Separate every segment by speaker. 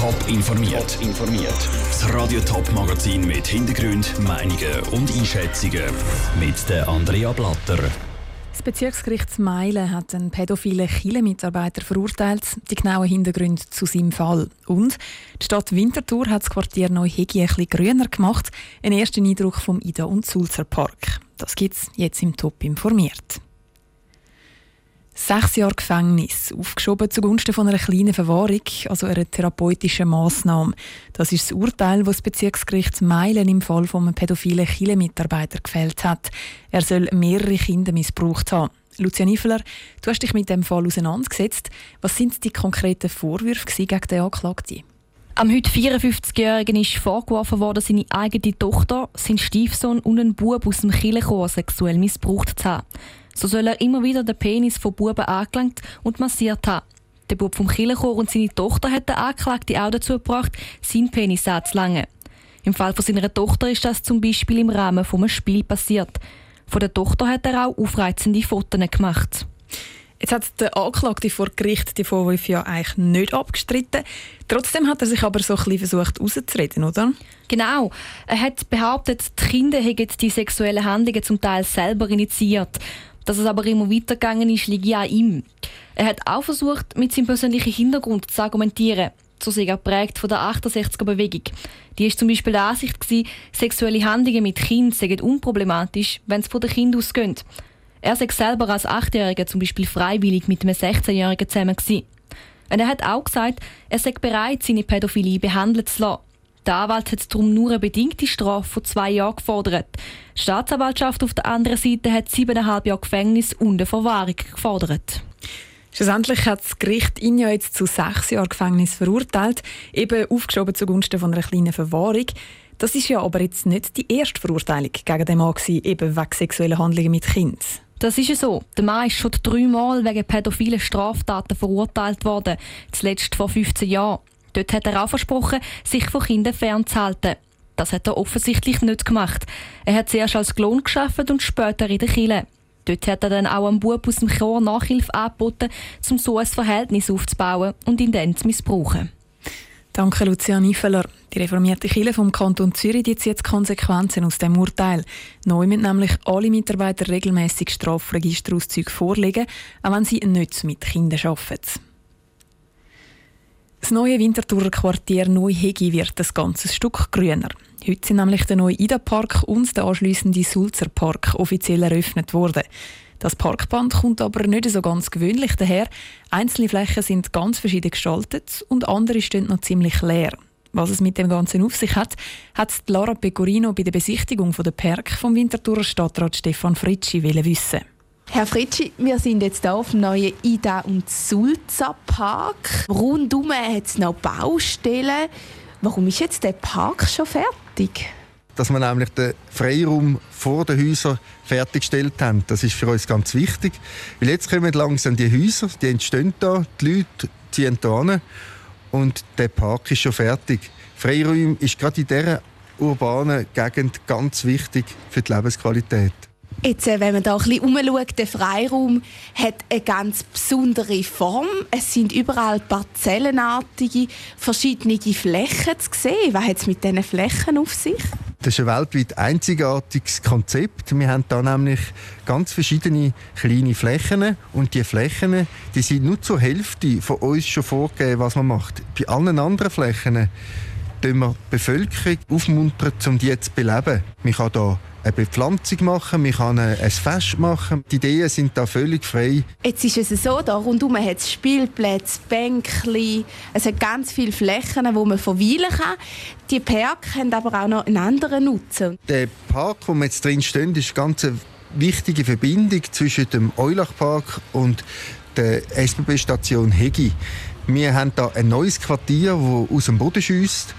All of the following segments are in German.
Speaker 1: Top informiert. informiert. Das Radio Top Magazin mit Hintergrund, Meinungen und Einschätzungen mit der Andrea Blatter.
Speaker 2: Das Bezirksgericht Meilen hat einen pädophilen Chile-Mitarbeiter verurteilt. Die genauen Hintergründe zu seinem Fall. Und die Stadt Winterthur hat das Quartier Neuhegi ein bisschen grüner gemacht. Ein erster Eindruck vom Ida- und Sulzer Park. Das gibt es jetzt im Top informiert. Sechs Jahre Gefängnis, aufgeschoben zugunsten von einer kleinen Verwahrung, also einer therapeutischen Massnahme. Das ist das Urteil, das das Bezirksgericht Meilen im Fall einem pädophilen Chile-Mitarbeiter gefällt hat. Er soll mehrere Kinder missbraucht haben. Lucia Niffeler, du hast dich mit dem Fall auseinandergesetzt. Was sind die konkreten Vorwürfe gegen den Anklagten?
Speaker 3: Am heute 54-Jährigen ist vorgeworfen worden, seine eigene Tochter, sein Stiefsohn und ein Bub aus dem Kirchenchor sexuell missbraucht zu haben. So soll er immer wieder den Penis von Buben angelangt und massiert haben. Der Bub vom Kirchenchor und seine Tochter hat den Anklagten auch dazu gebracht, seinen Penis anzulangen. Im Fall von seiner Tochter ist das zum Beispiel im Rahmen eines Spiels passiert. Von der Tochter hat er auch aufreizende Fotos gemacht.
Speaker 2: Jetzt hat der Anklagte vor Gericht die Vorwürfe ja eigentlich nicht abgestritten. Trotzdem hat er sich aber so ein bisschen versucht rauszureden, oder?
Speaker 3: Genau. Er hat behauptet, die Kinder hätten die sexuellen Handlungen zum Teil selber initiiert. Dass es aber immer weitergegangen ist, liegt ja an ihm. Er hat auch versucht, mit seinem persönlichen Hintergrund zu argumentieren. So sehr geprägt von der 68er-Bewegung. Die ist zum Beispiel der Ansicht, gewesen, sexuelle Handlungen mit Kindern seien unproblematisch, wenn es von den Kindern ausgeht. Er sei selber als Achtjähriger zum Beispiel freiwillig mit einem 16-Jährigen zusammen gewesen. Und er hat auch gesagt, er sei bereit, seine Pädophilie behandeln zu lassen. Der Anwalt hat darum nur eine bedingte Strafe von zwei Jahren gefordert. Die Staatsanwaltschaft auf der anderen Seite hat siebeneinhalb Jahre Gefängnis und eine Verwahrung gefordert.
Speaker 2: Schlussendlich hat das Gericht ihn ja jetzt zu sechs Jahren Gefängnis verurteilt, eben aufgeschoben zugunsten von einer kleinen Verwahrung. Das ist ja aber jetzt nicht die erste Verurteilung gegen den Mann gewesen, eben wegen sexueller Handlungen mit Kindern.
Speaker 3: Das ist ja so. Der Mann ist schon dreimal wegen pädophilen Straftaten verurteilt worden, zuletzt vor 15 Jahren. Dort hat er auch versprochen, sich von Kindern fernzuhalten. Das hat er offensichtlich nicht gemacht. Er hat zuerst als Klon geschafft und später in der Kille. Dort hat er dann auch einem Bub aus dem Chor Nachhilfe angeboten, um so ein Verhältnis aufzubauen und ihn dann zu missbrauchen.
Speaker 2: Danke, Lucia Niefeler. Die reformierte Kirche vom Kanton Zürich zieht Konsequenzen aus dem Urteil. Neu müssen nämlich alle Mitarbeiter regelmäßig Strafregisterauszüge vorlegen, auch wenn sie nicht mit Kindern arbeiten. Das neue Winterthurer Quartier Neuhegi wird ein ganzes Stück grüner. Heute sind nämlich der neue Ida-Park und der anschliessende Sulzer Park offiziell eröffnet worden. Das Parkband kommt aber nicht so ganz gewöhnlich daher. Einzelne Flächen sind ganz verschieden gestaltet und andere stehen noch ziemlich leer. Was es mit dem Ganzen auf sich hat, hat Lara Pecorino bei der Besichtigung der Park vom Winterthurer Stadtrat Stefan Fritschi wissen.
Speaker 4: Herr Fritschi, wir sind jetzt hier auf dem neuen Ida und Sulza Park. Rundum hat es noch Baustellen. Warum ist jetzt der Park schon fertig?
Speaker 5: Dass wir nämlich den Freiraum vor den Häusern fertiggestellt haben, das ist für uns ganz wichtig. Weil jetzt kommen langsam die Häuser, die entstehen da, die Leute ziehen hier hin und der Park ist schon fertig. Freiraum ist gerade in dieser urbanen Gegend ganz wichtig für die Lebensqualität.
Speaker 4: Jetzt, äh, wenn man da ein bisschen umschaut, der Freiraum hat eine ganz besondere Form. Es sind überall parzellenartige, verschiedene Flächen zu sehen. Was hat es mit diesen Flächen auf sich?
Speaker 5: Das ist ein weltweit einzigartiges Konzept. Wir haben da nämlich ganz verschiedene kleine Flächen und die Flächen, die sind nur zur Hälfte von uns schon vorgegeben, was man macht. Bei allen anderen Flächen tun wir die Bevölkerung aufmuntern, um die zu beleben. Man kann hier eine Bepflanzung machen, man kann ein Fest machen. Die Ideen sind da völlig frei.
Speaker 4: Jetzt ist es so, da rundum hat es Spielplätze, Bänkchen, es hat ganz viele Flächen, wo man verweilen kann. Die Parks haben aber auch noch einen anderen Nutzen.
Speaker 5: Der Park, wo wir jetzt drin stehen, ist eine ganz wichtige Verbindung zwischen dem Eulachpark und der SBB-Station Hegi. Wir haben da ein neues Quartier, das aus dem Boden schießt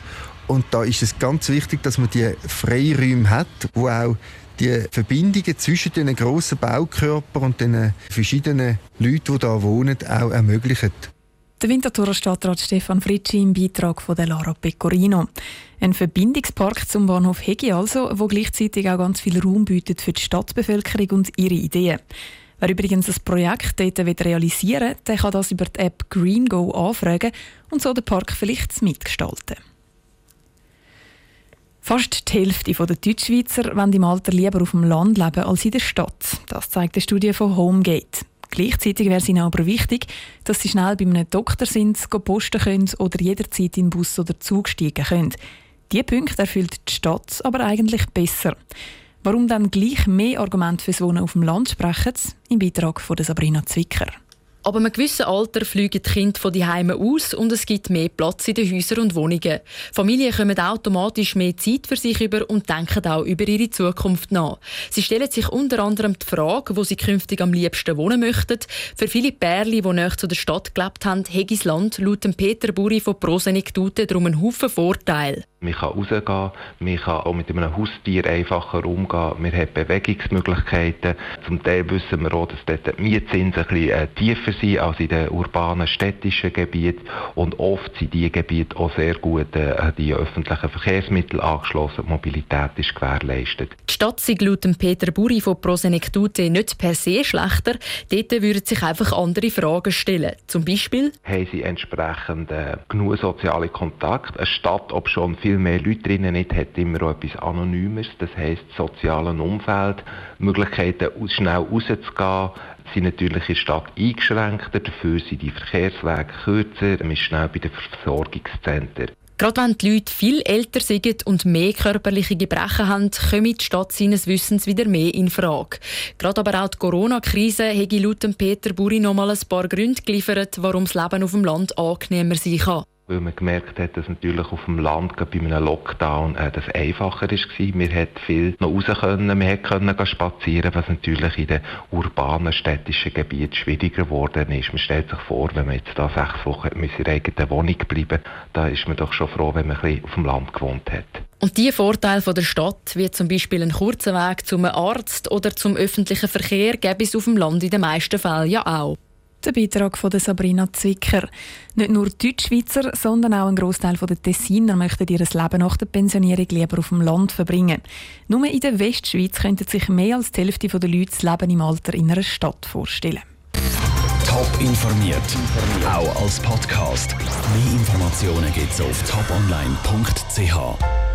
Speaker 5: und da ist es ganz wichtig, dass man die Freiräume hat, wo auch die Verbindungen zwischen den grossen Baukörpern und den verschiedenen Leuten, die hier wohnen, auch ermöglichen.
Speaker 2: Der Winterthurer Stadtrat Stefan Fritschi im Beitrag von der Lara Pecorino. Ein Verbindungspark zum Bahnhof Hegi also, wo gleichzeitig auch ganz viel Raum bietet für die Stadtbevölkerung und ihre Ideen. Wer übrigens ein Projekt dort realisieren will, der kann das über die App GreenGo anfragen und so den Park vielleicht mitgestalten. Fast die Hälfte der Deutschschweizer wollen im Alter lieber auf dem Land leben als in der Stadt. Das zeigt eine Studie von Homegate. Gleichzeitig wäre es ihnen aber wichtig, dass sie schnell bei einem Doktor sind, posten können oder jederzeit in Bus oder Zug steigen können. Diese Punkte erfüllt die Stadt aber eigentlich besser. Warum dann gleich mehr Argumente fürs Wohnen auf dem Land sprechen, im Beitrag von Sabrina Zwicker.
Speaker 6: Aber einem gewissen Alter fliegen die Kinder von die Heime aus und es gibt mehr Platz in den Häusern und Wohnungen. Familien kommen automatisch mehr Zeit für sich über und denken auch über ihre Zukunft nach. Sie stellen sich unter anderem die Frage, wo sie künftig am liebsten wohnen möchten. Für viele Pärchen, die näher zu der Stadt gelebt haben, hat Land laut Peter Buri von Prosenektute darum einen Haufen Vorteile.
Speaker 7: Man kann rausgehen, man kann auch mit einem Haustier einfacher umgehen, man hat Bewegungsmöglichkeiten. Zum Teil wissen wir auch, dass dort die Mietzinsen ein bisschen äh, tiefer sind als in den urbanen, städtischen Gebieten. Und oft sind diese Gebiete auch sehr gut äh, an die öffentlichen Verkehrsmittel angeschlossen. Die Mobilität ist gewährleistet.
Speaker 6: Die Stadt sei laut Peter Buri von Prosenektute nicht per se schlechter. Dort würden sich einfach andere Fragen stellen. Zum Beispiel?
Speaker 7: Haben sie entsprechend äh, genug soziale Kontakte? Eine Stadt, ob schon viel viel mehr Leute drinnen nicht, hat immer auch etwas Anonymes, das heisst sozialen Umfeld, Möglichkeiten schnell rauszugehen, sind natürlich in der Stadt eingeschränkter, dafür sind die Verkehrswege kürzer, man ist schnell bei den Versorgungszentren.
Speaker 6: Gerade wenn die Leute viel älter sind und mehr körperliche Gebrechen haben, kommen die Stadt seines Wissens wieder mehr in Frage. Gerade aber auch die Corona-Krise hat laut Peter Buri noch mal ein paar Gründe geliefert, warum das Leben auf dem Land angenehmer sein kann
Speaker 7: weil man gemerkt hat, dass natürlich auf dem Land bei einem Lockdown äh, das einfacher war. Wir hätten viel noch raus können, wir können spazieren, was natürlich in den urbanen, städtischen Gebieten schwieriger geworden ist. Man stellt sich vor, wenn man jetzt da sechs Wochen in ihrer eigenen Wohnung bleiben da ist man doch schon froh, wenn man ein bisschen auf dem Land gewohnt hat.
Speaker 6: Und die Vorteile der Stadt, wie zum Beispiel ein kurzer Weg zum Arzt oder zum öffentlichen Verkehr, gäbe es auf dem Land in den meisten Fällen ja auch.
Speaker 2: Der Beitrag von Sabrina Zwicker. Nicht nur Deutschschweizer, sondern auch ein Großteil der Tessiner möchten ihr Leben nach der Pensionierung lieber auf dem Land verbringen. Nur in der Westschweiz könnten sich mehr als die Hälfte der Leute das Leben im Alter in einer Stadt vorstellen.
Speaker 1: Top informiert, auch als Podcast. Mehr Informationen gibt es auf toponline.ch.